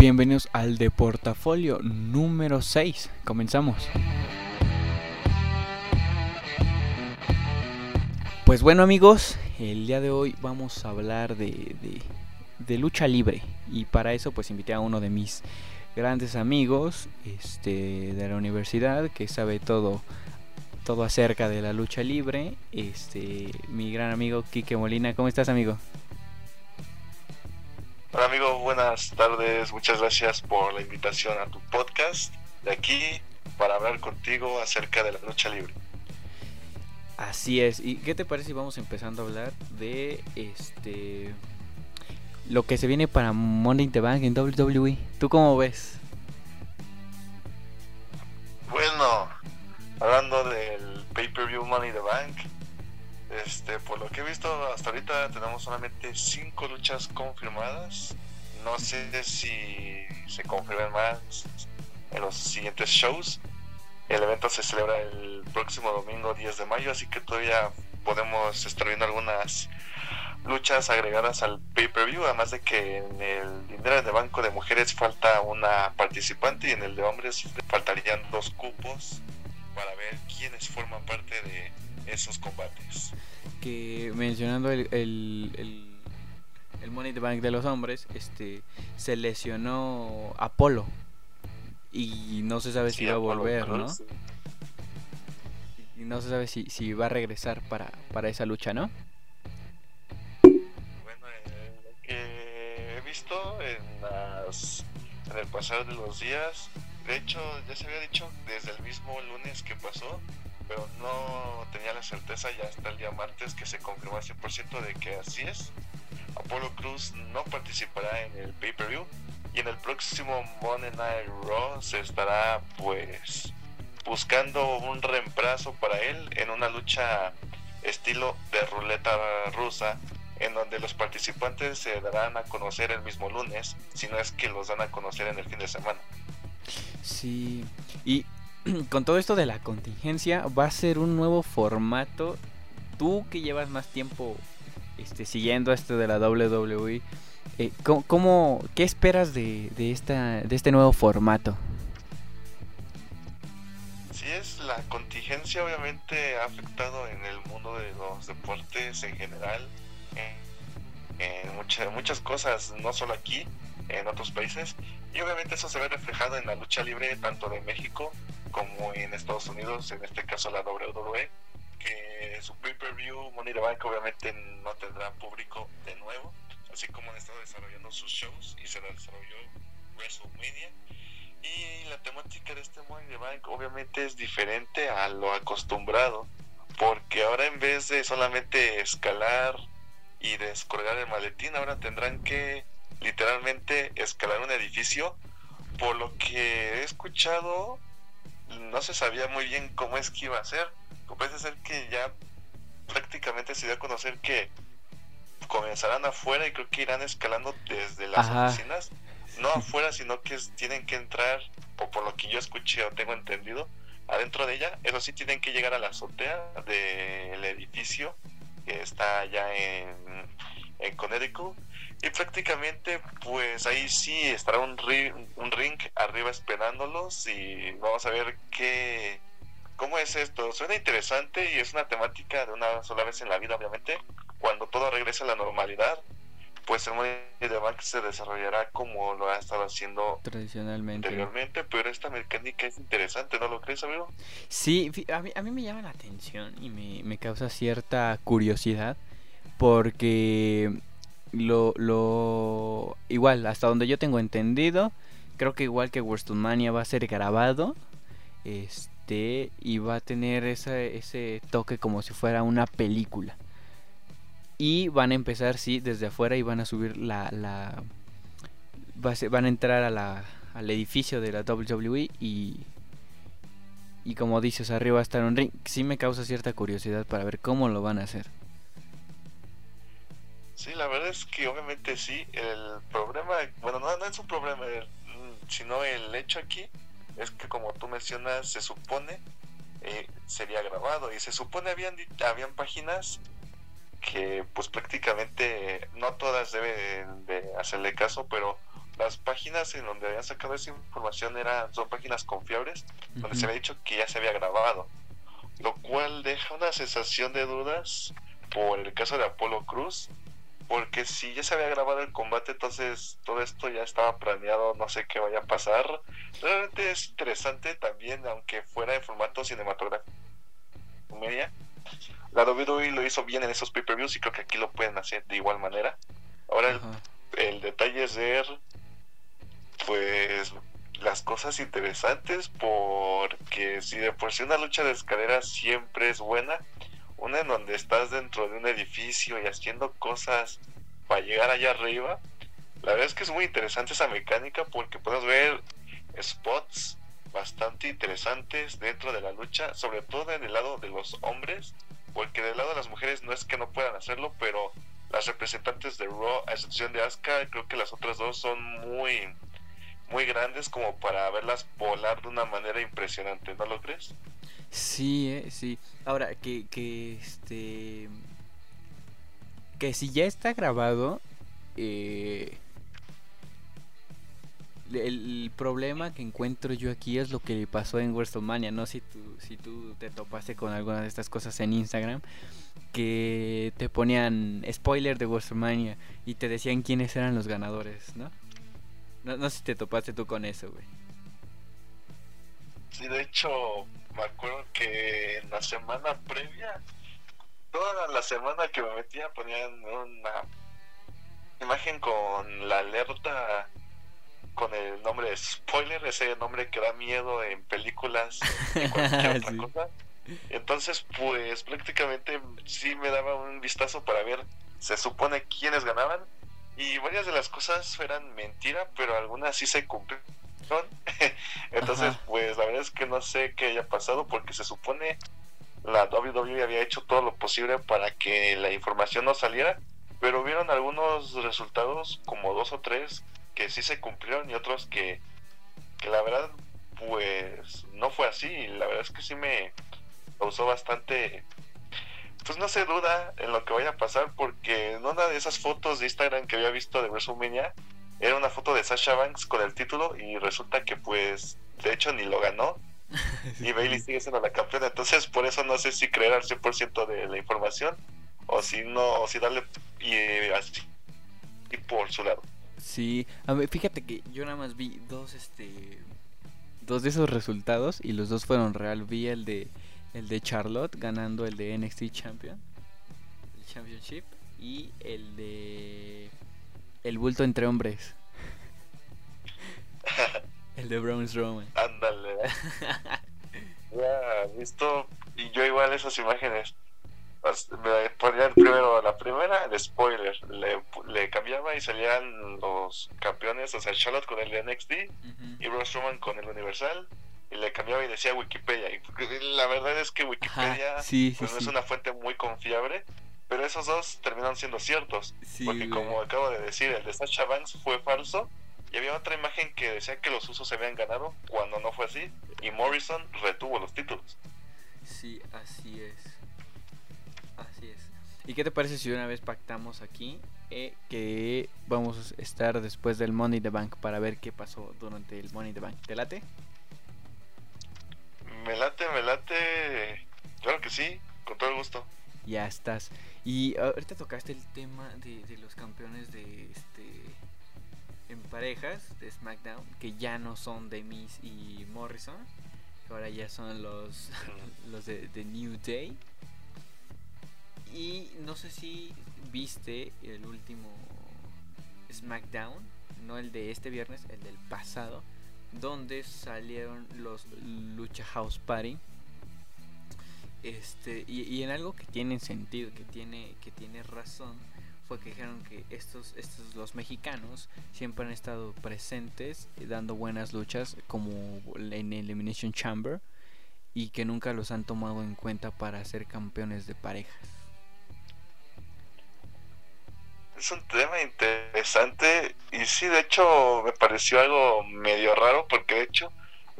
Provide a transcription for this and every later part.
Bienvenidos al de portafolio número 6. Comenzamos. Pues bueno amigos, el día de hoy vamos a hablar de, de, lucha libre y para eso pues invité a uno de mis grandes amigos este, de la universidad que sabe todo todo acerca de la lucha libre, este mi gran amigo Quique Molina. ¿Cómo estás amigo? Hola amigo, buenas tardes. Muchas gracias por la invitación a tu podcast de aquí para hablar contigo acerca de la lucha libre. Así es. ¿Y qué te parece si vamos empezando a hablar de este lo que se viene para Monday in the Bank en WWE? ¿Tú cómo ves? Bueno, hablando del pay-per-view Money in the Bank, este, por lo que he visto hasta ahorita tenemos solamente cinco luchas confirmadas. No sé si se confirman más en los siguientes shows. El evento se celebra el próximo domingo 10 de mayo, así que todavía podemos estar viendo algunas luchas agregadas al pay-per-view, además de que en el dinero de banco de mujeres falta una participante y en el de hombres faltarían dos cupos para ver quiénes forman parte de esos combates. Que mencionando el, el, el, Money the Bank de los hombres, este se lesionó Apolo y no se sabe si va a volver, ¿no? Y no se sabe si, si va a regresar para, para esa lucha, ¿no? Bueno, eh, lo que he visto en, las, en el pasado de los días, de hecho ya se había dicho desde el mismo lunes que pasó, pero no tenía la certeza ya hasta el día martes que se confirmó al 100% de que así es. Apolo Cruz no participará en el pay-per-view y en el próximo Monday Night Raw se estará pues buscando un reemplazo para él en una lucha estilo de ruleta rusa en donde los participantes se darán a conocer el mismo lunes, si no es que los dan a conocer en el fin de semana. Sí, y con todo esto de la contingencia, va a ser un nuevo formato. Tú que llevas más tiempo este, siguiendo esto de la WWE, eh, ¿cómo, qué esperas de, de, esta, de este nuevo formato? Sí, es la contingencia obviamente ha afectado en el mundo de los deportes en general, en, muchas, muchas cosas, no solo aquí, en otros países, y obviamente eso se ve reflejado en la lucha libre tanto de México como en Estados Unidos, en este caso la WWE, que su pay-per-view Money the Bank obviamente no tendrá público de nuevo, así como han estado desarrollando sus shows y se desarrolló WrestleMania. Y la temática de este Money the Bank obviamente es diferente a lo acostumbrado, porque ahora en vez de solamente escalar y descolgar el maletín, ahora tendrán que literalmente escalar un edificio. Por lo que he escuchado, no se sabía muy bien cómo es que iba a ser. Parece ser que ya prácticamente se dio a conocer que comenzarán afuera y creo que irán escalando desde las oficinas. No afuera, sino que tienen que entrar, o por lo que yo escuché o tengo entendido, adentro de ella. Eso sí, tienen que llegar a la azotea del edificio que está allá en, en Connecticut y prácticamente, pues ahí sí estará un ring, un ring arriba esperándolos y vamos a ver qué, cómo es esto. Suena interesante y es una temática de una sola vez en la vida, obviamente. Cuando todo regrese a la normalidad, pues el Money de Bank se desarrollará como lo ha estado haciendo tradicionalmente anteriormente, pero esta mecánica es interesante, ¿no lo crees, amigo? Sí, a mí, a mí me llama la atención y me, me causa cierta curiosidad porque lo, lo igual, hasta donde yo tengo entendido, creo que igual que Mania va a ser grabado. Este, y va a tener ese, ese toque como si fuera una película. Y van a empezar, sí, desde afuera y van a subir la. la van a entrar a la, al edificio de la WWE y. Y como dices, arriba va a estar un ring. Sí me causa cierta curiosidad para ver cómo lo van a hacer. Sí, la verdad es que obviamente sí, el problema, bueno, no, no es un problema, sino el hecho aquí es que como tú mencionas, se supone eh, sería grabado y se supone habían, habían páginas que pues prácticamente no todas deben de hacerle caso, pero las páginas en donde habían sacado esa información eran, son páginas confiables, donde se había dicho que ya se había grabado, lo cual deja una sensación de dudas por el caso de Apolo Cruz, porque si ya se había grabado el combate, entonces todo esto ya estaba planeado, no sé qué vaya a pasar. Realmente es interesante también, aunque fuera en formato cinematográfico. Media. La WWE lo hizo bien en esos pay-per-views y creo que aquí lo pueden hacer de igual manera. Ahora el, el, detalle es ver, pues, las cosas interesantes, porque si de por sí una lucha de escaleras siempre es buena, una en donde estás dentro de un edificio y haciendo cosas para llegar allá arriba. La verdad es que es muy interesante esa mecánica porque puedes ver spots bastante interesantes dentro de la lucha, sobre todo en el lado de los hombres, porque del lado de las mujeres no es que no puedan hacerlo, pero las representantes de Raw, a excepción de Asuka, creo que las otras dos son muy muy grandes como para verlas volar de una manera impresionante, ¿no lo crees? Sí, eh, sí. Ahora, que, que este. Que si ya está grabado. Eh, el, problema que encuentro yo aquí es lo que pasó en WrestleMania. No si tú, si tú te topaste con alguna de estas cosas en Instagram. Que te ponían spoiler de WrestleMania y te decían quiénes eran los ganadores, ¿no? No, no sé si te topaste tú con eso, güey. Sí, de hecho, me acuerdo que en la semana previa, toda la semana que me metía ponían una imagen con la alerta con el nombre spoiler, ese nombre que da miedo en películas Entonces, pues prácticamente sí me daba un vistazo para ver, se supone quiénes ganaban. Y varias de las cosas eran mentira, pero algunas sí se cumplieron Entonces, pues la verdad es que no sé qué haya pasado porque se supone la WWE había hecho todo lo posible para que la información no saliera, pero hubieron algunos resultados, como dos o tres, que sí se cumplieron y otros que, que la verdad, pues no fue así. La verdad es que sí me causó bastante, pues no sé duda en lo que vaya a pasar, porque en una de esas fotos de Instagram que había visto de WrestleMania, era una foto de Sasha Banks con el título y resulta que pues de hecho ni lo ganó. Y Bailey sigue siendo la campeona. Entonces por eso no sé si creer al 100% de la información o si no o si darle y así y por su lado. Sí a ver, fíjate que yo nada más vi dos este dos de esos resultados y los dos fueron real. Vi el de el de Charlotte ganando el de NXT Champion el Championship y el de el bulto entre hombres. el de Braun Strowman. Ándale. ya, visto. Y yo igual esas imágenes. Me ponía primero la primera, el spoiler. Le, cambiaba y salían los campeones, o sea, Charlotte con el de NXT y Braun Strowman con el Universal y le cambiaba y decía Wikipedia. Y la verdad es que Wikipedia pues, es una fuente muy confiable, pero esos dos terminaron siendo ciertos. porque como acabo de decir, el de Sacha Banks fue falso. Y había otra imagen que decía que los usos se habían ganado cuando no fue así. Y Morrison retuvo los títulos. Sí, así es. Así es. ¿Y qué te parece si una vez pactamos aquí eh, que vamos a estar después del Money the Bank para ver qué pasó durante el Money the Bank? ¿Te late? Me late, me late. Claro que sí, con todo el gusto. Ya estás. Y ahorita tocaste el tema de, los campeones de este en parejas de SmackDown, que ya no son de Miz y Morrison, que ahora ya son los, los de, de, New Day. Y no sé si viste el último SmackDown, no el de este viernes, el del pasado, donde salieron los Lucha House Party este, y, en algo que tiene sentido, que tiene, que tiene razón, fue que dijeron que estos, estos los mexicanos siempre han estado presentes dando buenas luchas como en Elimination Chamber y que nunca los han tomado en cuenta para ser campeones de parejas. Es un tema interesante y sí, de hecho me pareció algo medio raro porque de hecho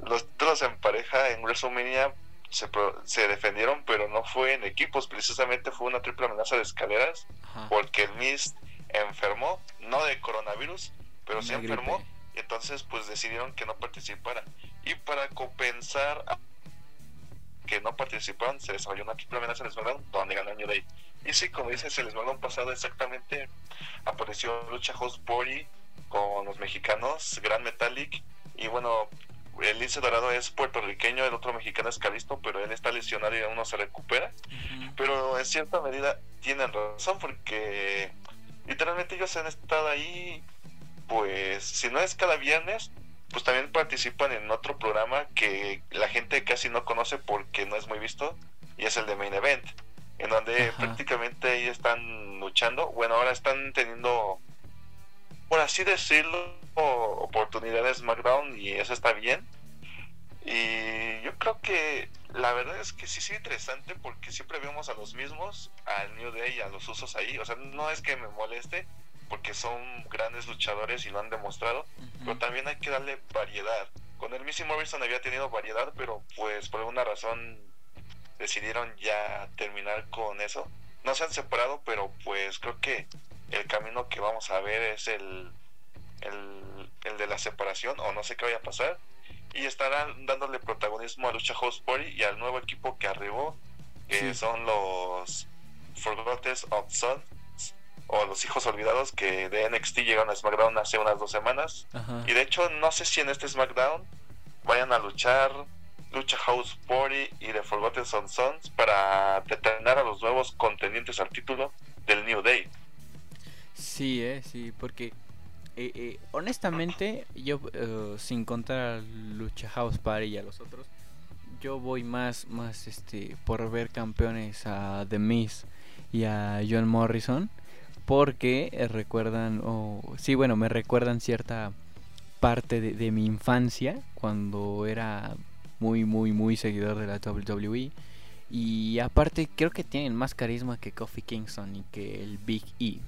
los títulos en pareja en WrestleMania se, se defendieron, pero no fue en equipos, precisamente fue una triple amenaza de escaleras, porque el Mist enfermó, no de coronavirus, pero se enfermó y entonces pues decidieron que no participara. Y para compensar que no participaron, se desarrolló una triple amenaza en el SmackDown donde ganó New Day. Y sí, como dices, el SmackDown pasado exactamente apareció Lucha House Body con los mexicanos, Gran Metallic, y bueno, el lince dorado es puertorriqueño, el otro mexicano es Calisto, pero él está lesionado y aún no se recupera. Pero en cierta medida tienen razón porque literalmente ellos han estado ahí, pues si no es cada viernes, pues también participan en otro programa que la gente casi no conoce porque no es muy visto y es el de Main Event, en donde prácticamente ellos están luchando, bueno, ahora están teniendo, por así decirlo, oportunidades SmackDown y eso está bien. Y yo creo que la verdad es que sí es interesante porque siempre vemos a los mismos, al New Day y a los usos ahí. O sea, no es que me moleste porque son grandes luchadores y lo han demostrado, pero también hay que darle variedad. Con el Missy Morrison había tenido variedad, pero pues por alguna razón decidieron ya terminar con eso. No se han separado, pero pues creo que el camino que vamos a ver es el, el, de la separación, o no sé qué vaya a pasar. Y estarán dándole protagonismo a Lucha House Party y al nuevo equipo que arribó, que son los Forgotten of Sun o Los Hijos Olvidados que de NXT llegaron a SmackDown hace unas dos semanas. Y de hecho, no sé si en este SmackDown vayan a luchar Lucha House Party y The Forgotten Sons para detener a los nuevos contendientes al título del New Day. Sí, eh, sí, porque eh, eh, honestamente, yo eh, sin contar a Lucha House Party y a los otros, yo voy más, más este, por ver campeones a The Miz y a John Morrison porque eh, recuerdan, o sí, bueno, me recuerdan cierta parte de, mi infancia cuando era muy, muy, muy seguidor de la WWE. Y aparte creo que tienen más carisma que Kofi Kingston y que el Big E.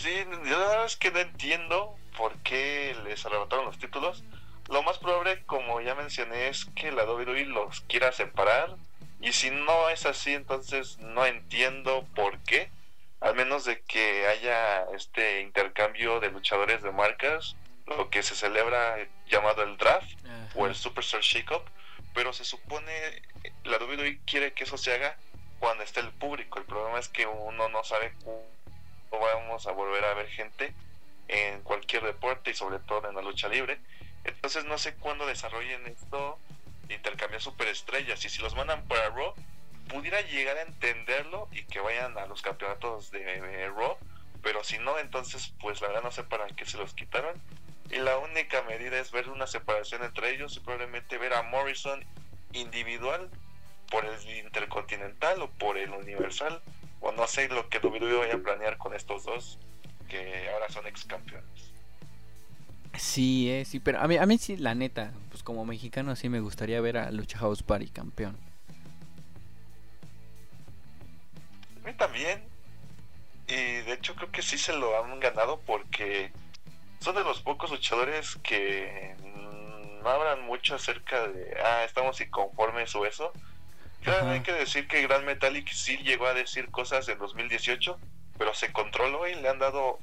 Sí, yo la verdad es que no entiendo por qué les arrebataron los títulos. Lo más probable, como ya mencioné, es que la WWE los quiera separar y si no es así, entonces no entiendo por qué. Al menos de que haya este intercambio de luchadores de marcas, lo que se celebra llamado el draft o el Superstar Shakeup, pero se supone la WWE quiere que eso se haga cuando esté el público. El problema es que uno no sabe vamos a volver a ver gente en cualquier deporte y sobre todo en la lucha libre. Entonces no sé cuándo desarrollen esto intercambiar superestrellas y si los mandan para Raw pudiera llegar a entenderlo y que vayan a los campeonatos de Raw pero si no entonces pues la verdad no sé para qué se los quitaron y la única medida es ver una separación entre ellos y probablemente ver a Morrison individual por el intercontinental o por el universal o no sé lo que WWE vaya a planear con estos dos que ahora son ex campeones Sí, eh, sí, pero a mí, a mí sí, la neta, pues como mexicano sí me gustaría ver a Lucha House Party campeón. A mí también. Y de hecho creo que sí se lo han ganado porque son de los pocos luchadores que no hablan mucho acerca de, ah, estamos inconformes o eso. Claro, hay que decir que Gran Metallic sí llegó a decir cosas en 2018, pero se controló y le han dado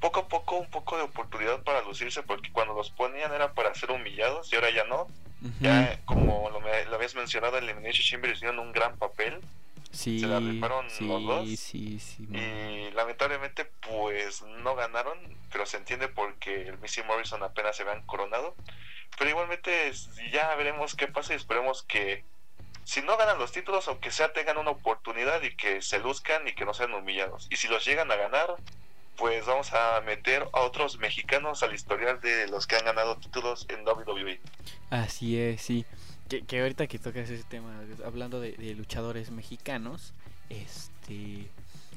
poco a poco un poco de oportunidad para lucirse, porque cuando los ponían era para ser humillados y ahora ya no. Ya, como lo, lo, habías mencionado, en Elimination Chamber hicieron un gran papel. Sí, se la rifaron los dos. Sí, sí, y lamentablemente, pues no ganaron, pero se entiende porque el Missy Morrison apenas se habían coronado. Pero igualmente, ya veremos qué pasa y esperemos que si no ganan los títulos, aunque sea tengan una oportunidad y que se luzcan y que no sean humillados. Y si los llegan a ganar, pues vamos a meter a otros mexicanos al historial de los que han ganado títulos en WWE. Así es, sí. Que, ahorita que tocas ese tema, hablando de, luchadores mexicanos, este,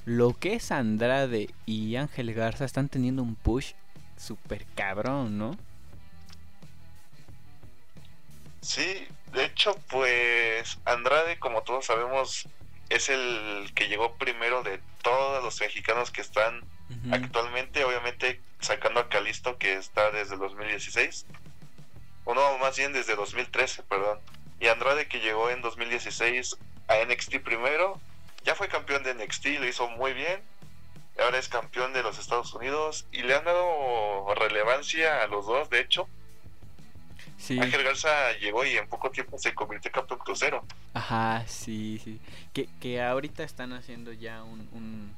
lo que es Andrade y Ángel Garza están teniendo un push super cabrón, ¿no? Sí, de hecho, pues Andrade, como todos sabemos, es el que llegó primero de todos los mexicanos que están Actualmente, obviamente, sacando a Calisto, que está desde el 2016, o no, más bien desde 2013, perdón. Y Andrade, que llegó en 2016 a NXT primero, ya fue campeón de NXT, lo hizo muy bien. ahora es campeón de los Estados Unidos y le han dado relevancia a los dos, de hecho. Sí. Ángel Garza llegó y en poco tiempo se convirtió en campeón crucero. Ajá, sí, sí. Que, que ahorita están haciendo ya un,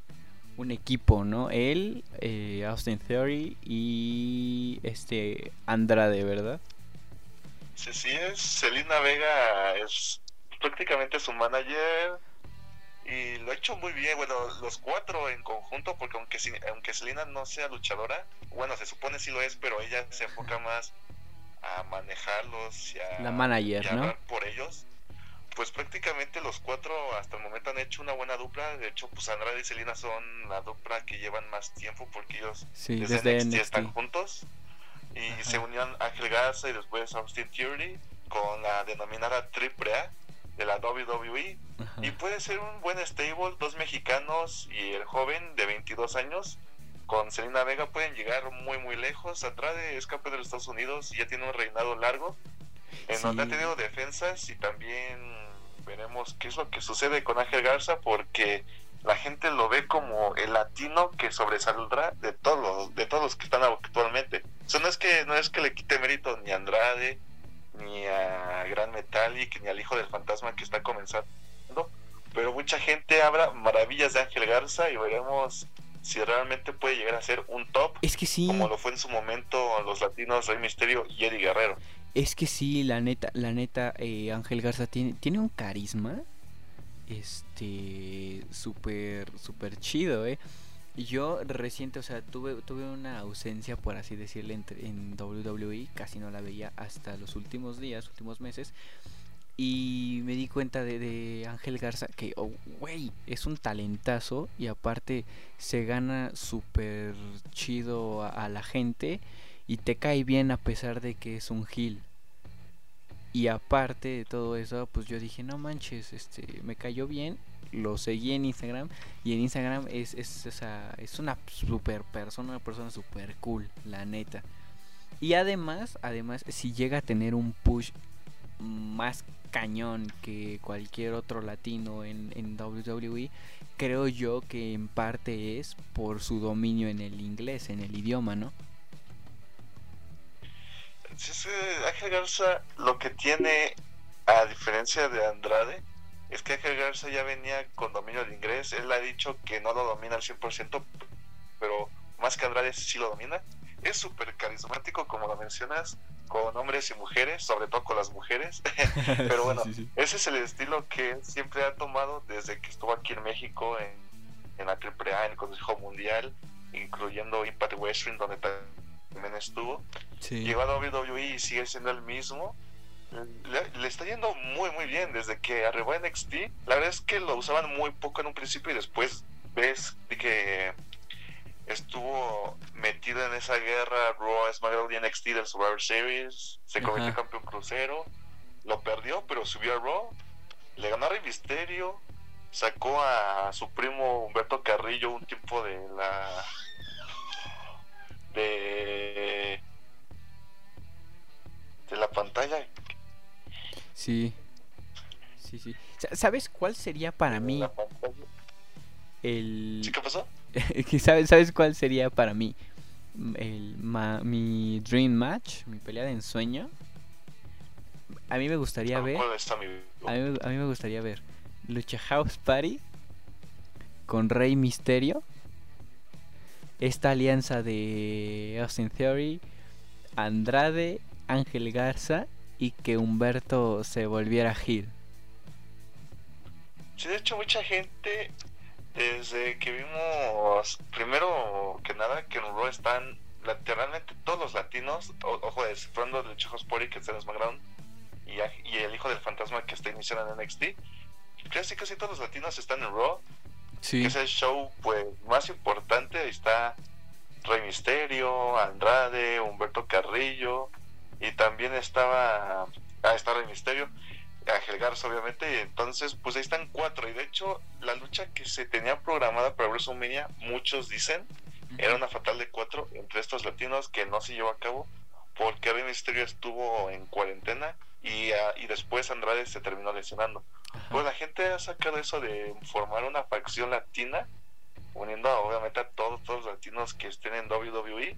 un, equipo, ¿no? Él, eh, Austin Theory y este Andrade, ¿verdad? Sí, sí, es. Selina Vega es prácticamente su manager y lo ha hecho muy bien. Bueno, los cuatro en conjunto, porque aunque, aunque Selena no sea luchadora, bueno, se supone sí lo es, pero ella se enfoca más a manejarlos y a, la manager, por ellos. Pues prácticamente los cuatro hasta el momento han hecho una buena dupla. De hecho, pues Andrade y Selena son la dupla que llevan más tiempo porque ellos desde, están juntos. Y se unieron Ángel Garza y después Austin Theory con la denominada Triple A de la WWE y puede ser un buen stable, dos mexicanos y el joven de 22 años con Selena Vega pueden llegar muy muy lejos. Andrade es campeón de los Estados Unidos y ya tiene un reinado largo en donde ha tenido defensas y también veremos qué es lo que sucede con Ángel Garza porque la gente lo ve como el latino que sobresaldrá de todos los, de todos los que están actualmente. Eso no es que no es que le quite mérito ni a Andrade ni a Gran Metallic, ni al Hijo del Fantasma que está comenzando. Pero mucha gente habla maravillas de Ángel Garza y veremos si realmente puede llegar a ser un top. Es que sí. Como lo fue en su momento los latinos Rey Misterio y Eddie Guerrero. Es que sí, la neta, la neta, eh, Ángel Garza tiene, tiene un carisma. Este. Súper, súper chido, eh. Yo reciente, o sea, tuve, tuve una ausencia, por así decirle, en, en WWE, casi no la veía hasta los últimos días, últimos meses. Y me di cuenta de, Ángel Garza que, oh, es un talentazo y aparte se gana súper chido a, la gente y te cae bien a pesar de que es un heel. Y aparte de todo eso, pues yo dije, no manches, este, me cayó bien lo seguí en Instagram y en Instagram es, es, es una super persona, una persona super cool, la neta. Y además, además, si llega a tener un push más cañón que cualquier otro latino en, en WWE, creo yo que en parte es por su dominio en el inglés, en el idioma, ¿no? Sí, Ángel Garza lo que tiene, a diferencia de Andrade, es que Ángel Garza ya venía con dominio del inglés. Él ha dicho que no lo domina al 100%, pero más que Andrade sí lo domina. Es súper carismático, como lo mencionas, con hombres y mujeres, sobre todo con las mujeres. pero bueno, ese es el estilo que siempre ha tomado desde que estuvo aquí en México, en, en la AAA, en el Consejo Mundial, incluyendo Impact Wrestling, donde también estuvo. Llegó a WWE y sigue siendo el mismo le, está yendo muy muy bien desde que arribó NXT. La verdad es que lo usaban muy poco en un principio y después ves que estuvo metido en esa guerra Raw, SmackDown y NXT del Survivor Series, se convirtió en campeón crucero, lo perdió pero subió a Raw, le ganó a Rey Misterio, sacó a su primo Humberto Carrillo un tiempo de la de de la pantalla Sí. Sí, sí. ¿Sabes cuál sería para mí? El... ¿Sí qué pasó? ¿Sabes, ¿Sabes cuál sería para mí? El, mi dream match, mi pelea de ensueño. A mí me gustaría ver. A mí, a mí me gustaría ver Lucha House Party con Rey Misterio. Esta alianza de Austin Theory, Andrade, Ángel Garza y que Humberto se volviera Gil. Sí, de hecho mucha gente desde que vimos primero que nada que en Raw están lateralmente todos los latinos, ojo, descifrando de Chojos Pori que está en SmackDown y, y el hijo del fantasma que está iniciando en NXT. Casi casi todos los latinos están en Raw. Sí. Que es el show pues más importante, ahí está Rey Misterio, Andrade, Humberto Carrillo, y también estaba ah, está Rey Misterio Ángel Garza obviamente y entonces pues ahí están cuatro y de hecho la lucha que se tenía programada para WrestleMania muchos dicen era una fatal de cuatro entre estos latinos que no se llevó a cabo porque Rey Misterio estuvo en cuarentena y, ah, y después Andrade se terminó lesionando. Pues la gente ha sacado eso de formar una facción latina uniendo obviamente a todos, todos los latinos que estén en WWE,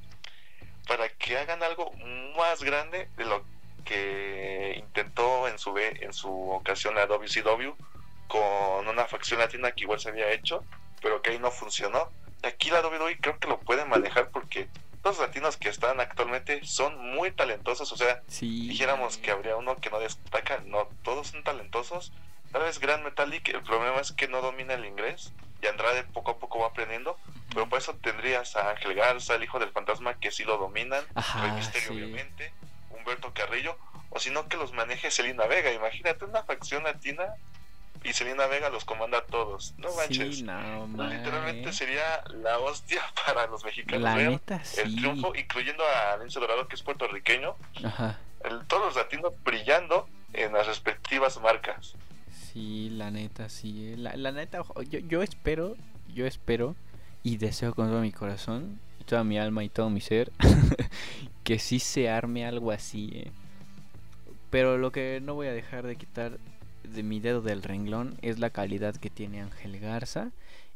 para que hagan algo más grande de lo que intentó en su, en su ocasión la WCW con una facción latina que igual se había hecho, pero que ahí no funcionó. Aquí la WWE creo que lo puede manejar porque los latinos que están actualmente son muy talentosos, o sea, dijéramos que habría uno que no destaca, no, todos son talentosos. Tal vez Grand Metallic, el problema es que no domina el inglés y Andrade poco a poco va aprendiendo, pero por eso tendrías a Ángel Garza, el hijo del fantasma, que sí lo dominan, el Misterio obviamente, Humberto Carrillo, o si no que los maneje Selina Vega, imagínate una facción latina y Selena Vega los comanda a todos. No manches. Literalmente sería la hostia para los mexicanos. La neta, El triunfo, incluyendo a Lince Dorado, que es puertorriqueño. Ajá. todos los latinos brillando en las respectivas marcas. Sí, la neta, sí. Eh. La, la neta, yo, yo espero, yo espero y deseo con todo mi corazón, y toda mi alma y todo mi ser, que sí se arme algo así. Eh. Pero lo que no voy a dejar de quitar de mi dedo del renglón es la calidad que tiene Ángel Garza.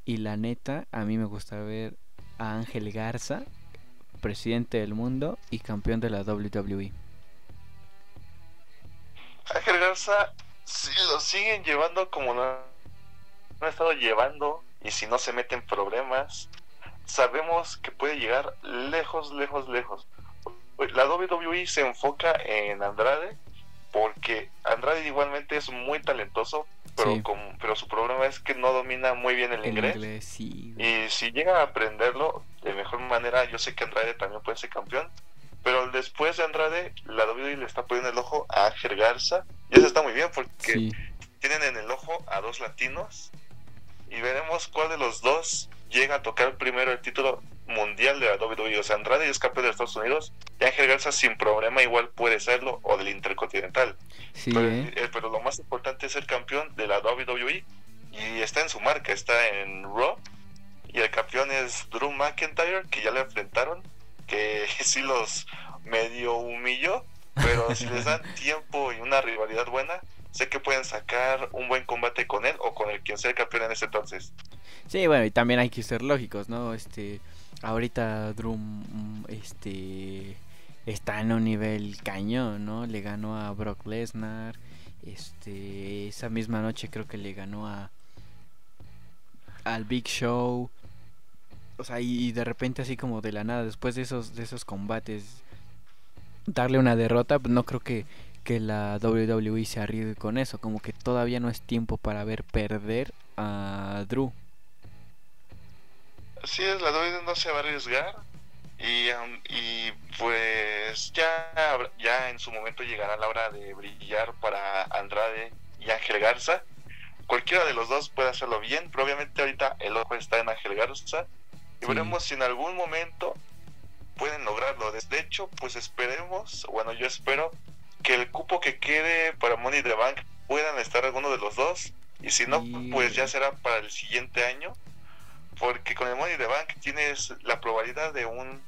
Y la neta, a mí me gusta ver a Ángel Garza, presidente del mundo y campeón de la WWE. Ángel Garza, si lo siguen llevando como no, no ha estado llevando, y si no se meten problemas, sabemos que puede llegar lejos, lejos, lejos. La WWE se enfoca en Andrade porque Andrade igualmente es muy talentoso, pero, pero su problema es que no domina muy bien el, inglés. Y si llega a aprenderlo de mejor manera, yo sé que Andrade también puede ser campeón. Pero después de Andrade, la WWE le está poniendo el ojo a Ángel Garza. Y eso está muy bien porque tienen en el ojo a dos latinos. Y veremos cuál de los dos llega a tocar primero el título mundial de la WWE. O sea, Andrade es campeón de Estados Unidos y Ángel Garza sin problema igual puede serlo o del Intercontinental. ¿eh? Eh, pero, lo más importante es ser campeón de la WWE y está en su marca, está en Raw y el campeón es Drew McIntyre que ya le enfrentaron, que sí los medio humilló, pero si les dan tiempo y una rivalidad buena, sé que pueden sacar un buen combate con él o con el quien sea el campeón en ese entonces. Sí, bueno, y también hay que ser lógicos, ¿no? Este, ahorita Drew, mm, este, está en un nivel cañón, ¿no? Le ganó a Brock Lesnar, este, esa misma noche creo que le ganó a al Big Show, o sea, y, de repente así como de la nada, después de esos, de esos combates, darle una derrota, pues no creo que, que la WWE se arriesgue con eso, como que todavía no es tiempo para ver perder a Drew. Así es, la WWE no se va a arriesgar. Y, um, y pues ya, ya en su momento llegará la hora de brillar para Andrade y Ángel Garza. Cualquiera de los dos puede hacerlo bien, pero obviamente ahorita el ojo está en Ángel Garza. Y veremos si en algún momento pueden lograrlo. De hecho, pues esperemos, bueno, yo espero que el cupo que quede para Money the Bank puedan estar alguno de los dos. Y si no, pues ya será para el siguiente año porque con el Money the Bank tienes la probabilidad de un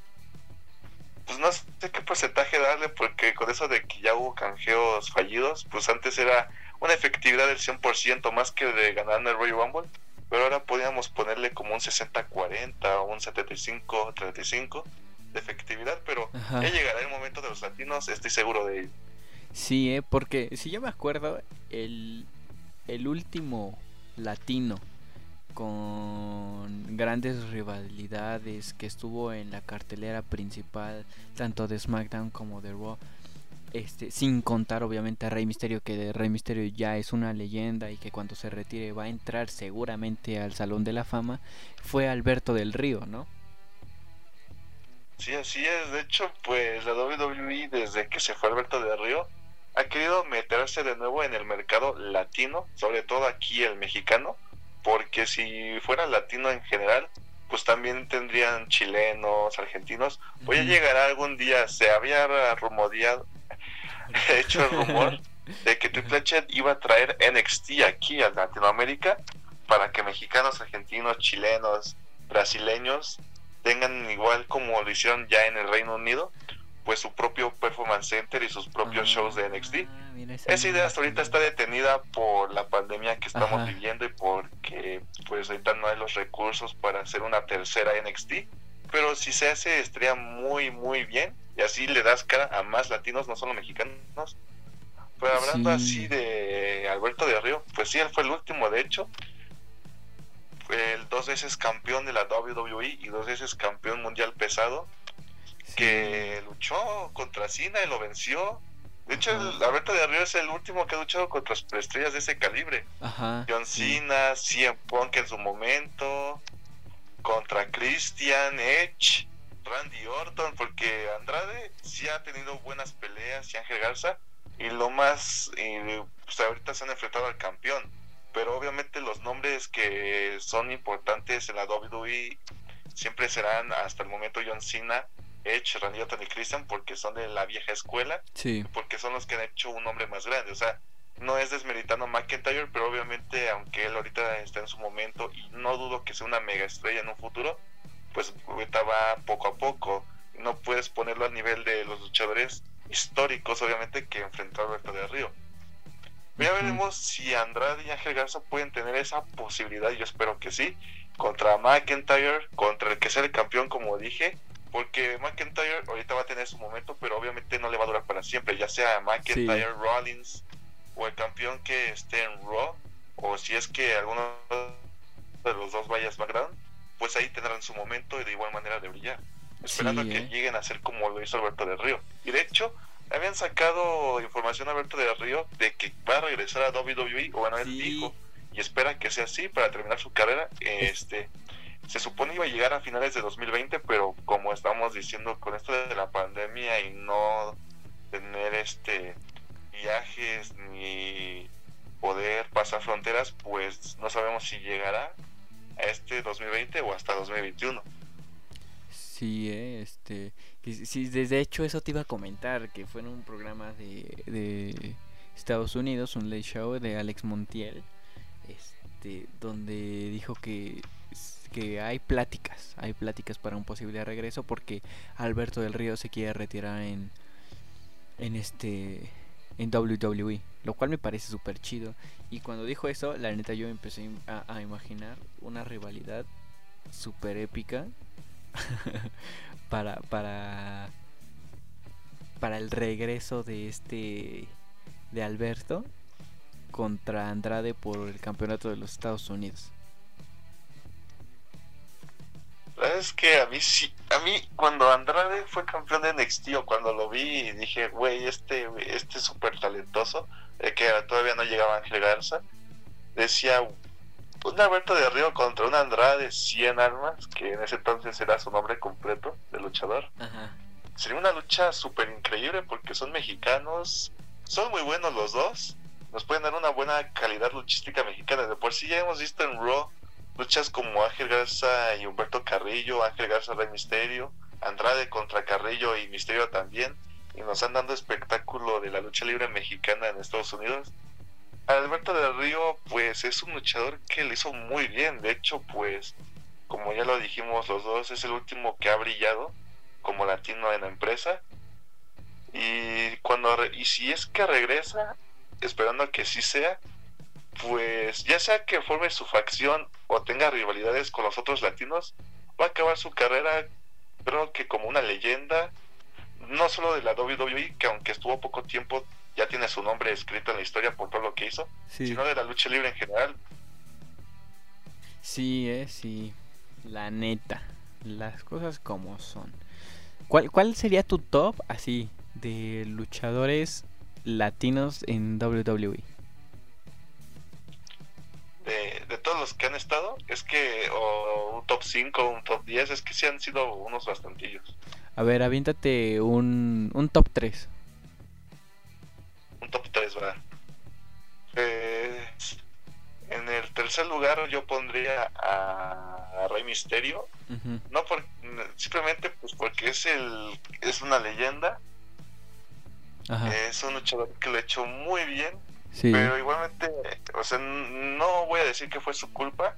pues no sé qué porcentaje darle porque con eso de que ya hubo canjeos fallidos pues antes era una efectividad del 100% más que de ganar en el Royal Rumble pero ahora podíamos ponerle como un 60-40 o un 75-35 de efectividad pero ya llegará el momento de los latinos estoy seguro de ello sí ¿eh? porque si yo me acuerdo el el último latino con grandes rivalidades que estuvo en la cartelera principal tanto de SmackDown como de Raw. Este, sin contar obviamente a Rey Misterio, que Rey Misterio ya es una leyenda y que cuando se retire va a entrar seguramente al Salón de la Fama, fue Alberto del Río, ¿no? Sí, así es. De hecho, pues la WWE desde que se fue Alberto del Río ha querido meterse de nuevo en el mercado latino, sobre todo aquí el mexicano, porque si fuera latino en general, pues también tendrían chilenos, argentinos. Voy a llegar algún día, se había rumoreado, hecho el rumor de que Triple H iba a traer NXT aquí a Latinoamérica para que mexicanos, argentinos, chilenos, brasileños tengan igual como lo hicieron ya en el Reino Unido, pues su propio performance center y sus propios shows de NXT. Ah, esa idea hasta ahorita está detenida por la pandemia que estamos Ajá. viviendo y porque pues ahorita no hay los recursos para hacer una tercera NXT. Pero si se hace estaría muy muy bien y así le das cara a más latinos, no solo mexicanos. Pero hablando Sí. así de Alberto de Río, pues sí, él fue el último de hecho. Fue el dos veces campeón de la WWE y dos veces campeón mundial pesado. Que luchó contra Cena y lo venció. De hecho, el Alberto de Río es el último que ha luchado contra estrellas de ese calibre. Ajá. John sí. Cena, CM Punk en su momento, contra Christian, Edge, Randy Orton, porque Andrade sí ha tenido buenas peleas y Ángel Garza, y lo más, y, pues ahorita se han enfrentado al campeón, pero obviamente los nombres que son importantes en la WWE siempre serán hasta el momento John Cena, Edge, Randy Orton y Christian, porque son de la vieja escuela Sí. porque son los que han hecho un hombre más grande. O sea, no es desmeritando a McIntyre, pero obviamente, aunque él ahorita está en su momento y no dudo que sea una mega estrella en un futuro, pues ahorita va poco a poco. No puedes ponerlo al nivel de los luchadores históricos, obviamente, que enfrentó a Alberto del Río. Ya veremos si Andrade y Ángel Garza pueden tener esa posibilidad, yo espero que sí, contra McIntyre, contra el que sea el campeón, como dije, porque McIntyre ahorita va a tener su momento, pero obviamente no le va a durar para siempre, ya sea McIntyre, Rollins o el campeón que esté en Raw, o si es que alguno de los dos vaya a SmackDown, pues ahí tendrán su momento y de igual manera de brillar, esperando Sí, que ¿eh? lleguen a ser como lo hizo Alberto del Río. Y de hecho, habían sacado información a Alberto del Río de que va a regresar a WWE, o bueno, él Sí. dijo, y espera que sea así para terminar su carrera. Este, se supone iba a llegar a finales de 2020, pero como estamos diciendo con esto de la pandemia y no tener este viajes ni poder pasar fronteras, pues no sabemos si llegará a este 2020 o hasta 2021. Sí, eh, este, sí, desde hecho eso te iba a comentar, que fue en un programa de, de Estados Unidos, un late show de Alex Montiel, este, donde dijo que, que hay pláticas, hay pláticas para un posible regreso porque Alberto del Río se quiere retirar en, en este, en WWE, lo cual me parece súper chido. Y cuando dijo eso, la neta yo empecé a, imaginar una rivalidad súper épica para para para el regreso de este de Alberto contra Andrade por el campeonato de los Estados Unidos. Es que a mí sí, a mí cuando Andrade fue campeón de NXT o cuando lo vi dije, güey, este este es súper talentoso, eh, que todavía no llegaba Ángel Garza, decía, un Alberto de Río contra un Andrade 100 armas, que en ese entonces era su nombre completo de luchador. Ajá. Sería una lucha súper increíble porque son mexicanos, son muy buenos los dos, nos pueden dar una buena calidad luchística mexicana. De por sí ya hemos visto en Raw luchas como Ángel Garza y Humberto Carrillo, Ángel Garza Rey Misterio, Andrade contra Carrillo y Misterio también, y nos han dando espectáculo de la lucha libre mexicana en Estados Unidos. Alberto del Río, pues es un luchador que le hizo muy bien, de hecho, pues, como ya lo dijimos los dos, es el último que ha brillado como latino en la empresa. Y cuando y si es que regresa, esperando que sí sea, pues ya sea que forme su facción o tenga rivalidades con los otros latinos, va a acabar su carrera, creo que como una leyenda, no solo de la WWE, que aunque estuvo poco tiempo, ya tiene su nombre escrito en la historia por todo lo que hizo, Sí. sino de la lucha libre en general. Sí, eh, sí. La neta. Las cosas como son. ¿Cuál, ¿Cuál sería tu top así de luchadores latinos en? WWE? De, de todos los que han estado, es que, o un top 5, un top 10, es que sí han sido unos bastantillos. A ver, aviéntate un, un top 3. un top 3, ¿verdad? Eh, en el tercer lugar yo pondría a, a Rey Misterio, no por, simplemente pues porque es el es una leyenda, Ajá. es un luchador que lo ha hecho muy bien, Sí. pero igualmente, o sea, no voy a decir que fue su culpa,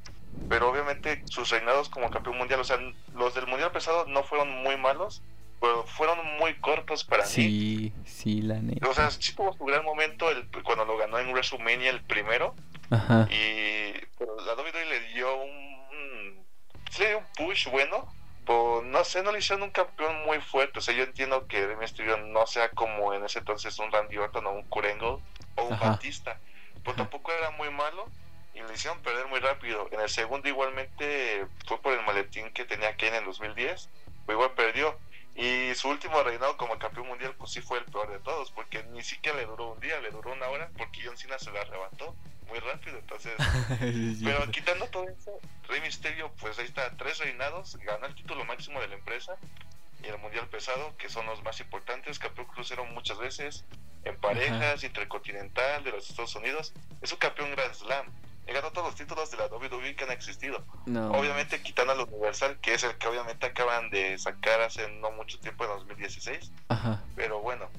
pero obviamente sus reinados como campeón mundial, o sea, los del mundial pesado no fueron muy malos, pero fueron muy cortos para mí. Sí, sí, la neta. O sea, sí tuvo su gran momento el, cuando lo ganó en WrestleMania el primero. Ajá. Y pero la WWE le dio un, sí un push bueno. Pero no sé, no le hicieron un campeón muy fuerte. O sea, yo entiendo que Mysterio no sea como en ese entonces un Randy Orton o un Kurt Angle o un Ajá. Batista. Pero Ajá. tampoco era muy malo y le hicieron perder muy rápido. En el segundo igualmente fue por el maletín que tenía Kane en 2010. Pero igual perdió. Y su último reinado como campeón mundial pues sí fue el peor de todos. Porque ni siquiera le duró un día, le duró una hora. Porque John Cena se la arrebató muy rápido. Entonces pero quitando todo eso, Rey Misterio, pues ahí está, tres reinados, ganó el título máximo de la empresa y el mundial pesado, que son los más importantes, campeón crucero muchas veces, en parejas, intercontinental de los Estados Unidos, es un campeón Grand Slam. He ganado todos los títulos de la WWE que han existido. No. Obviamente quitando al Universal, que es el que obviamente acaban de sacar hace no mucho tiempo, en 2016. Ajá. Pero bueno,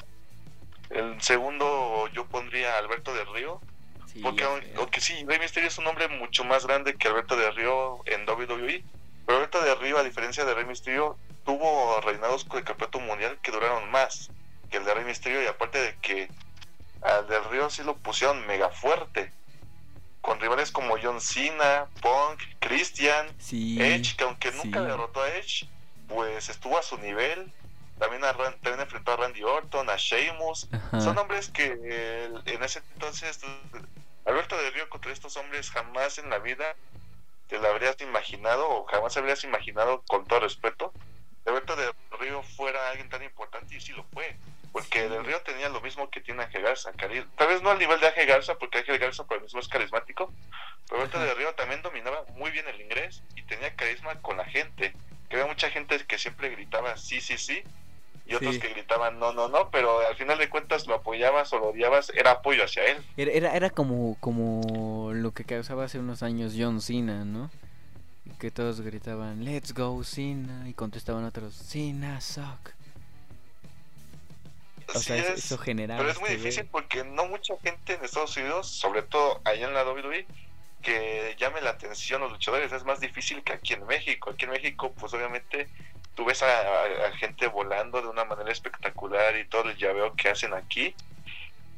el segundo yo pondría a Alberto del Río, Sí, porque aunque sí, Rey Mysterio es un hombre mucho más grande que Alberto de Río en WWE, pero Alberto de Río, a diferencia de Rey Mysterio, tuvo reinados de campeonato mundial que duraron más que el de Rey Mysterio y aparte de que al del Río sí lo pusieron mega fuerte, con rivales como John Cena, Punk, Christian, Sí. Edge, que aunque nunca sí. derrotó a Edge, pues estuvo a su nivel. También, a también enfrentó a Randy Orton, a Sheamus, Ajá. son hombres que eh, en ese entonces Alberto de Río contra estos hombres jamás en la vida te lo habrías imaginado o jamás habrías imaginado con todo respeto Alberto de Río fuera alguien tan importante y sí lo fue porque. Del Río tenía lo mismo que tiene Ángel Garza tal vez no al nivel de Ángel Garza porque Ángel Garza por el mismo es carismático pero Alberto Ajá. de Río también dominaba muy bien el inglés y tenía carisma con la gente que había mucha gente que siempre gritaba sí sí sí y otros Sí. que gritaban no, no, no, pero al final de cuentas lo apoyabas o lo odiabas, era apoyo hacia él. Era, era, era como, como lo que causaba hace unos años John Cena, ¿no? Que todos gritaban, let's go Cena, y contestaban otros, Cena suck. O Así sea, eso, es, eso pero es muy este difícil porque no mucha gente en Estados Unidos, sobre todo allá en la WWE, que llame la atención a los luchadores, es más difícil que aquí en México. Aquí en México, pues obviamente tú ves a, a- a gente volando de una manera espectacular y todo el llaveo que hacen aquí.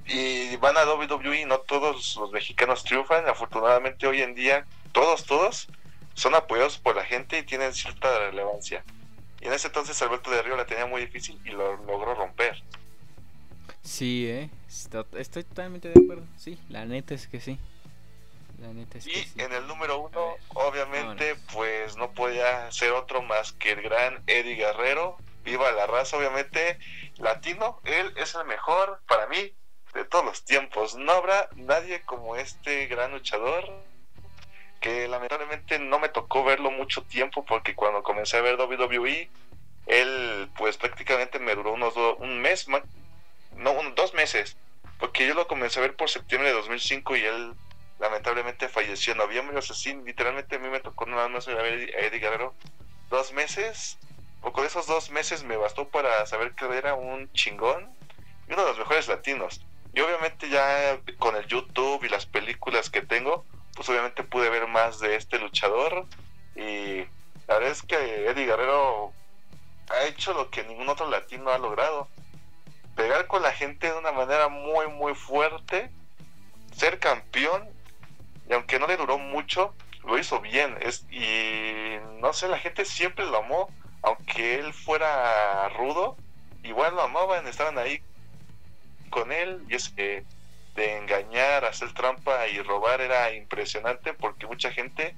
Y van a WWE y no todos los mexicanos triunfan. Afortunadamente hoy en día, todos, todos son apoyados por la gente y tienen cierta relevancia. Y en ese entonces Alberto de Río la tenía muy difícil y lo logró romper. Sí, eh. Esto- Estoy totalmente de acuerdo. Sí, la neta es que sí. La neta es que Y sí. en el número uno, obviamente, vámonos. pues no podía ser otro más que el gran Eddie Guerrero. Viva la raza, obviamente, latino. Él es el mejor para mí de todos los tiempos. No habrá nadie como este gran luchador que lamentablemente no me tocó verlo mucho tiempo porque cuando comencé a ver WWE, él pues prácticamente me duró unos do- un mes, no, un- dos meses, porque yo lo comencé a ver por septiembre de 2005 y él lamentablemente falleció en noviembre, o sea, literalmente a mí me tocó nada más ver a Eddie Guerrero dos meses, o con esos dos meses me bastó para saber que era un chingón y uno de los mejores latinos. Y obviamente ya con el YouTube y las películas que tengo, pues obviamente pude ver más de este luchador y la verdad es que Eddie Guerrero ha hecho lo que ningún otro latino ha logrado. Pegar con la gente de una manera muy muy fuerte, ser campeón y aunque no le duró mucho, lo hizo bien. Es, y no sé, la gente siempre lo amó, aunque él fuera rudo, igual lo amaban, estaban ahí con él y es que de engañar, hacer trampa y robar era impresionante porque mucha gente,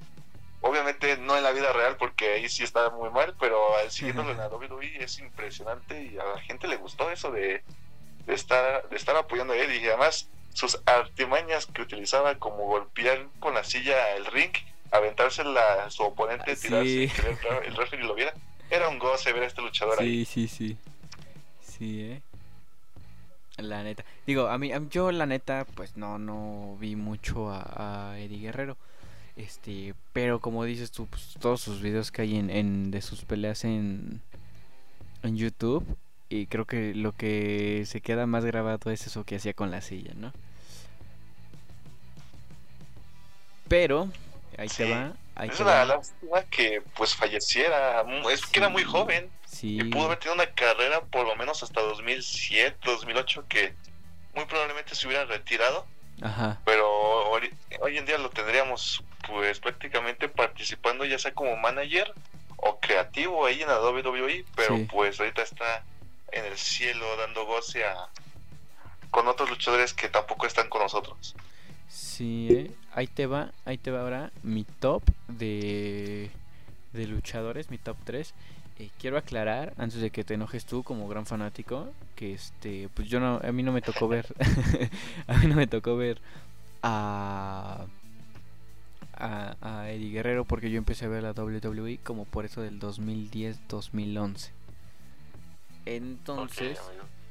obviamente no en la vida real porque ahí sí está muy mal, pero siguiéndolo en la WWE es impresionante y a la gente le gustó eso de, de estar de estar apoyando a él y además sus artimañas que utilizaba como golpear con la silla el ring, aventársela a su oponente, Ah, tirarse sí. y que el, el referee lo viera. Era un goce ver a este luchador ahí. Sí, sí, sí. Sí, eh. La neta. Digo, a mí, a mí- yo la neta, pues no, no vi mucho a, a Eddie Guerrero. Este, pero como dices tú, pues, todos sus videos que hay en, en- de sus peleas en, en YouTube. Y creo que lo que se queda más grabado es eso que hacía con la silla, ¿no? Pero, ahí te Sí. va. Ahí es te una va. lástima que pues falleciera, mu- es que era muy joven. Sí. Y pudo haber tenido una carrera por lo menos hasta 2007, 2008 que muy probablemente se hubiera retirado. Ajá. Pero hoy, hoy en día lo tendríamos pues prácticamente participando ya sea como manager o creativo ahí en la WWE, pero Sí. pues ahorita está en el cielo dando goce a con otros luchadores que tampoco están con nosotros. Sí, ¿eh? ahí te va, ahí te va ahora mi top de, de luchadores, mi top 3. Eh, quiero aclarar, antes de que te enojes tú como gran fanático, que este, pues yo no, a mí no me tocó ver, a mí no me tocó ver a, a, a Eddie Guerrero porque yo empecé a ver la WWE como por eso del 2010-2011. Entonces,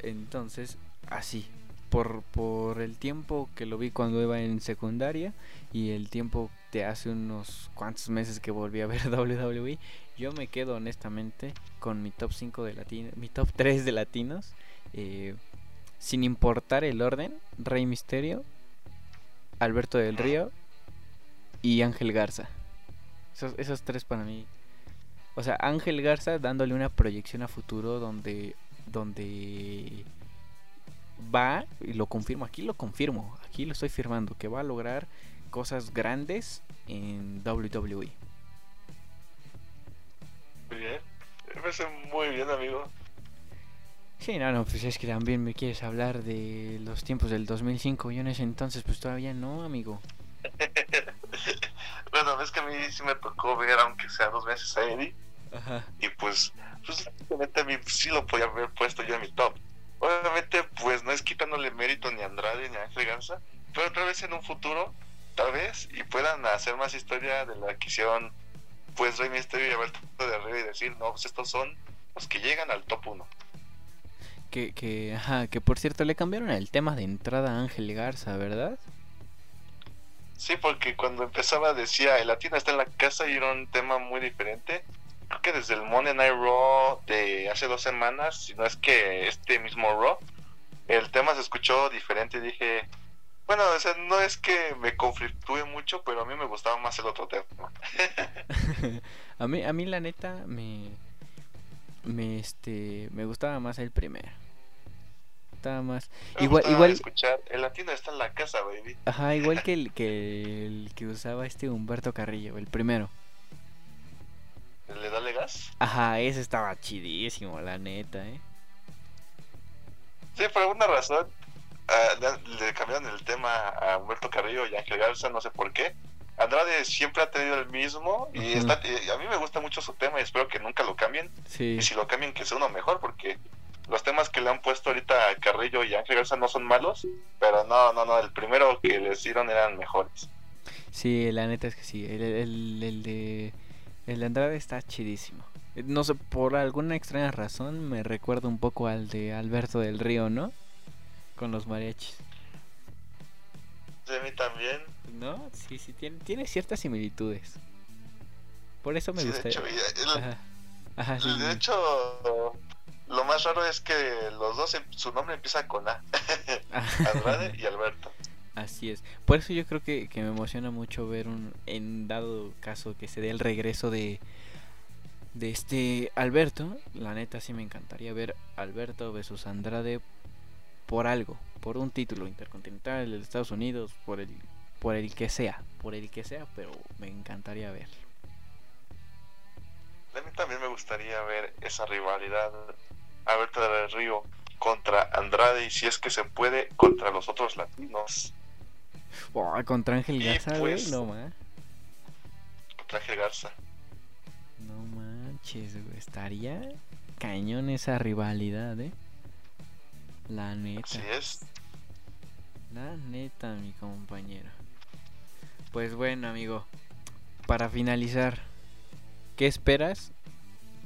entonces, así, por, por el tiempo que lo vi cuando iba en secundaria y el tiempo de hace unos cuantos meses que volví a ver WWE, yo me quedo honestamente con mi top 5 de latinos, mi top 3 de latinos, eh, sin importar el orden, Rey Misterio, Alberto del Río y Ángel Garza. Esos, esos tres para mí. O sea, Ángel Garza dándole una proyección a futuro donde donde va y lo confirmo, aquí lo confirmo, aquí lo estoy firmando que va a lograr cosas grandes en. WWE. Muy bien. Me parece muy bien, amigo. Sí, no, no, pues es que también me quieres hablar de los tiempos del 2005. Yo en ese entonces, pues todavía no, amigo. bueno, ves que a mí sí me tocó ver, aunque sea dos veces a Eddie, Ajá. y pues, pues obviamente a mí sí lo podía haber puesto yo en mi top. Obviamente, pues no es quitándole mérito ni a Andrade ni a Ángel Garza, pero otra vez en un futuro, tal vez, y puedan hacer más historia de la que hicieron, pues Rey Misterio y Alberto de arriba y decir, no, pues estos son los que llegan al top 1. Que, que, ajá, que por cierto le cambiaron el tema de entrada a Ángel Garza, ¿verdad? Sí, porque cuando empezaba decía, el latino está en la casa y era un tema muy diferente. Creo que desde el Monday Night Raw de hace dos semanas, si no es que este mismo Raw, el tema se escuchó diferente dije, bueno, no es que me conflictúe mucho, pero a mí me gustaba más el otro tema. a mí, a mí la neta me, me, este, me gustaba más el primero. Estaba más, Me igual, gustaba igual, escuchar, el latino está en la casa, baby. ajá, igual que el que el que usaba este Humberto Carrillo, el primero. ¿Le da gas? Ajá, ese estaba chidísimo, la neta, eh. Sí, por alguna razón ah, le, le cambiaron el tema a Humberto Carrillo y a Ángel Garza, no sé por qué. Andrade siempre ha tenido el mismo y está, y a mí me gusta mucho su tema y espero que nunca lo cambien. Sí. Y si lo cambian, que sea uno mejor, porque los temas que le han puesto ahorita a Carrillo y Ángel Garza no son malos, pero no, no, no, el primero que les dieron eran mejores. Sí, la neta es que sí. El, el, el de. El de Andrade está chidísimo. No sé, por alguna extraña razón me recuerda un poco al de Alberto del Río, ¿no? Con los mariachis. De mí también. ¿No? Sí, sí, tiene, tiene ciertas similitudes. Por eso me Sí, de gusta. hecho, y el- Ajá. Ajá, sí, de hecho, lo más raro es que los dos, em- su nombre empieza con A. Andrade y Alberto. Así es. Por eso yo creo que, que me emociona mucho ver un, en dado caso que se dé el regreso de, de este Alberto. La neta sí me encantaría ver Alberto versus Andrade por algo, por un título intercontinental de Estados Unidos, por el, por el que sea, por el que sea, pero me encantaría ver. A mí también me gustaría ver esa rivalidad Alberto del Río contra Andrade y si es que se puede contra los otros latinos, Oh, contra Ángel Garza, güey, pues- no ma- contra Ángel Garza. No manches, güey, estaría cañón esa rivalidad, eh. La neta. Así es. La neta, mi compañero. Pues bueno, amigo. Para finalizar, ¿qué esperas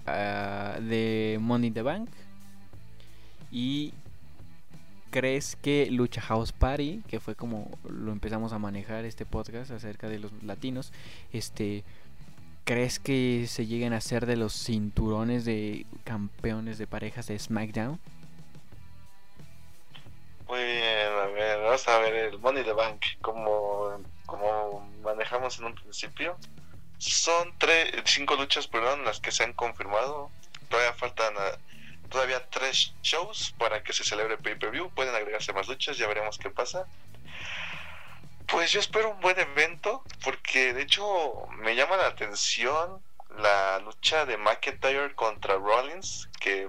ah, de Money in the Bank? Y crees que Lucha House Party, que fue como lo empezamos a manejar este podcast acerca de los latinos, este ¿crees que se lleguen a ser de los cinturones de campeones de parejas de SmackDown? Muy bien, a ver, vamos a ver el Money the Bank, como, como manejamos en un principio. Son tres, cinco luchas, perdón, las que se han confirmado. todavía faltan ah, todavía tres shows para que se celebre el pay-per-view. Pueden agregarse más luchas, ya veremos qué pasa. Pues yo espero un buen evento, porque de hecho me llama la atención la lucha de McIntyre contra Rollins, que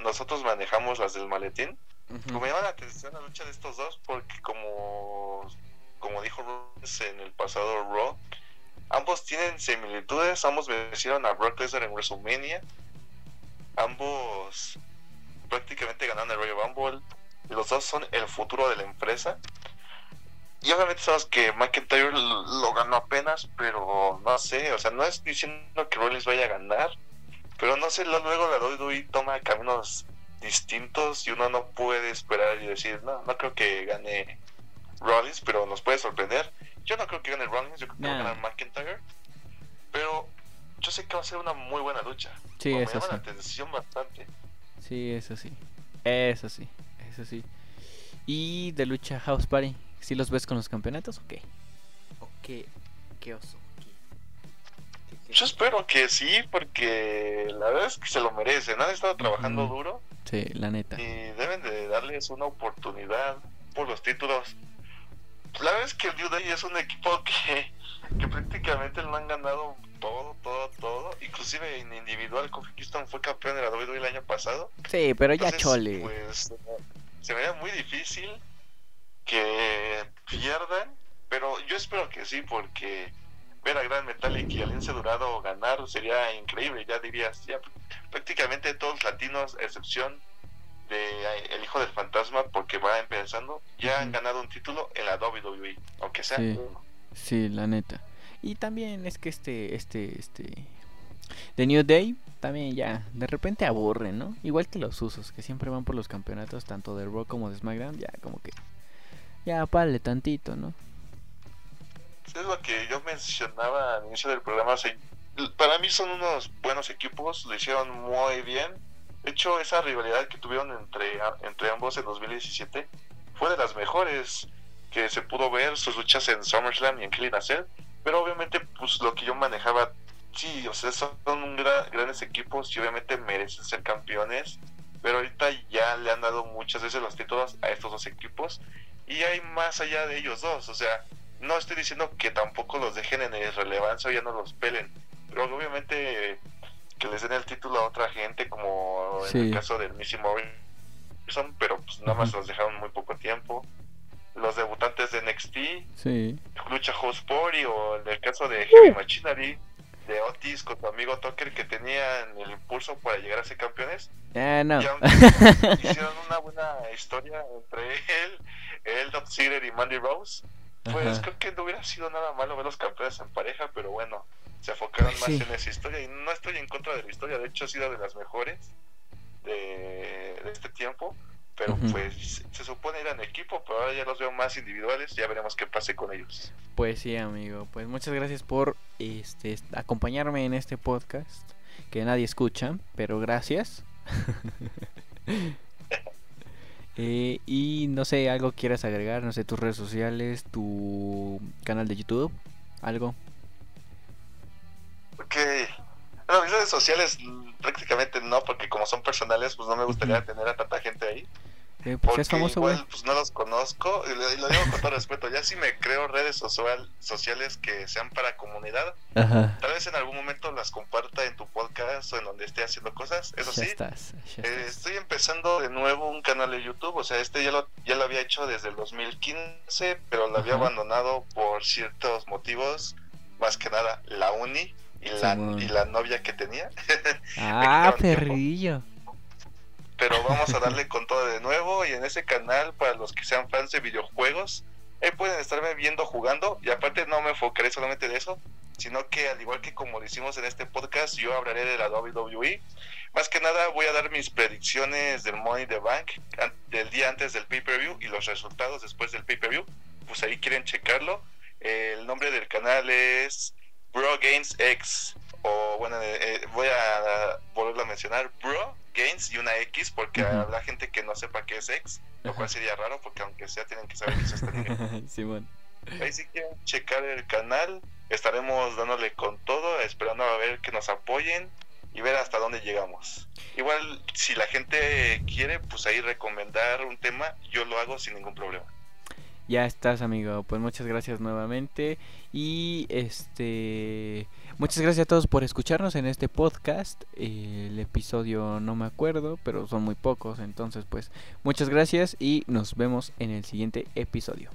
nosotros manejamos las del maletín. Me llama la atención la lucha de estos dos, porque como, como dijo Rollins en el pasado Raw, ambos tienen similitudes, ambos vencieron a Brock Lesnar en WrestleMania, ambos prácticamente ganaron el Royal Rumble, los dos son el futuro de la empresa. Y obviamente sabes que McIntyre lo ganó apenas, pero no sé, o sea, no es diciendo que Rollins vaya a ganar, pero no sé, luego la WWE toma caminos distintos y uno no puede esperar y decir, no, no creo que gane Rollins, pero nos puede sorprender. Yo no creo que gane Rollins, yo creo que va a ganar McIntyre, pero yo sé que va a ser una muy buena lucha. Sí, eso me llama sí. la atención bastante. Sí, eso sí. Eso sí, eso sí. Y de lucha House Party, ¿sí los ves con los campeonatos o qué? ¿O qué? ¿Qué oso? Yo espero que sí, porque la verdad es que se lo merecen. Han estado trabajando duro Sí, la neta. y deben de darles una oportunidad por los títulos. La verdad es que el New Day es un equipo que, que prácticamente lo han ganado todo, todo, todo. Inclusive en individual, Kofi Kingston fue campeón de la WWE el año pasado. Sí, pero ya chole. Pues se me da muy difícil que pierdan, pero yo espero que sí, porque ver a Gran Metallic y a Lince Dorado ganar sería increíble. Ya dirías, ya prácticamente todos los latinos, a excepción de eh, El Hijo del Fantasma, porque va empezando, ya han ganado un título en la WWE, aunque sea Sí. uno. Sí, la neta. Y también es que este, este, este... The New Day también ya de repente aburre, ¿no? Igual que los usos, que siempre van por los campeonatos, tanto de Raw como de SmackDown, ya como que... Ya, pale tantito, ¿no? Es lo que yo mencionaba al inicio del programa. para mí son unos buenos equipos, lo hicieron muy bien. De hecho, esa rivalidad que tuvieron entre, entre ambos en 2017 fue de las mejores que se pudo ver, sus luchas en SummerSlam y en a Cell. Pero obviamente, pues lo que yo manejaba, sí, o sea, son un gra- grandes equipos y obviamente merecen ser campeones. Pero ahorita ya le han dado muchas veces los títulos a estos dos equipos. Y hay más allá de ellos dos, o sea, no estoy diciendo que tampoco los dejen en irrelevancia o ya no los pelen, pero obviamente que les den el título a otra gente, como en el caso del Missy Morrison, pero pues nada más los dejaron muy poco tiempo. Los debutantes de NXT, Sí. Lucha House Party, o en el caso de Heavy Machinery, de Otis con tu amigo Tucker, que tenían el impulso para llegar a ser campeones. Ah, no. Hicieron una buena historia entre él, él, Dolph Ziggler y Mandy Rose, pues Ajá. creo que no hubiera sido nada malo ver los campeones en pareja, pero bueno, se enfocaron más en esa historia y no estoy en contra de la historia, de hecho ha sido de las mejores de, de este tiempo, pero pues se supone eran equipo, pero ahora ya los veo más individuales, ya veremos qué pase con ellos. Pues sí, amigo. Pues muchas gracias por este acompañarme en este podcast que nadie escucha, pero gracias. Eh, y no sé, algo quieras agregar, no sé, tus redes sociales, tu canal de YouTube, algo. Ok, bueno, mis redes sociales mm, prácticamente no, porque como son personales, pues no me gustaría tener a tanta gente ahí. Eh, pues Porque es famoso, igual, güey. pues no los conozco, y lo, y lo digo con todo respeto, ya si me creo redes social, sociales que sean para comunidad, Ajá. tal vez en algún momento las comparta en tu podcast o en donde esté haciendo cosas, eso Ya sí. estás. ya eh, estás. estoy empezando de nuevo un canal de YouTube, o sea, este ya lo, ya lo había hecho desde el 2015, pero lo había abandonado por ciertos motivos, más que nada la uni y la, y la novia que tenía. Ah, tiempo. Pero vamos a darle con todo de nuevo y en ese canal para los que sean fans de videojuegos ahí pueden estarme viendo jugando y aparte no me enfocaré solamente de eso sino que al igual que como lo hicimos en este podcast yo hablaré de la WWE más que nada voy a dar mis predicciones del Money the Bank an- del día antes del pay-per-view y los resultados después del pay-per-view. Pues ahí quieren checarlo. El nombre del canal es Bro Games X o bueno eh, voy a volverlo a mencionar Bro Games y una X porque habrá gente que no sepa qué es X lo cual sería raro porque aunque sea tienen que saber que es este nivel Simón. ahí si quieren checar el canal estaremos dándole con todo esperando a ver que nos apoyen y ver hasta dónde llegamos. Igual, si la gente quiere, pues ahí recomendar un tema, yo lo hago sin ningún problema. Ya estás, amigo. Pues muchas gracias nuevamente. Y este. Muchas gracias a todos por escucharnos en este podcast. El episodio no me acuerdo, pero son muy pocos. Entonces, pues, muchas gracias y nos vemos en el siguiente episodio.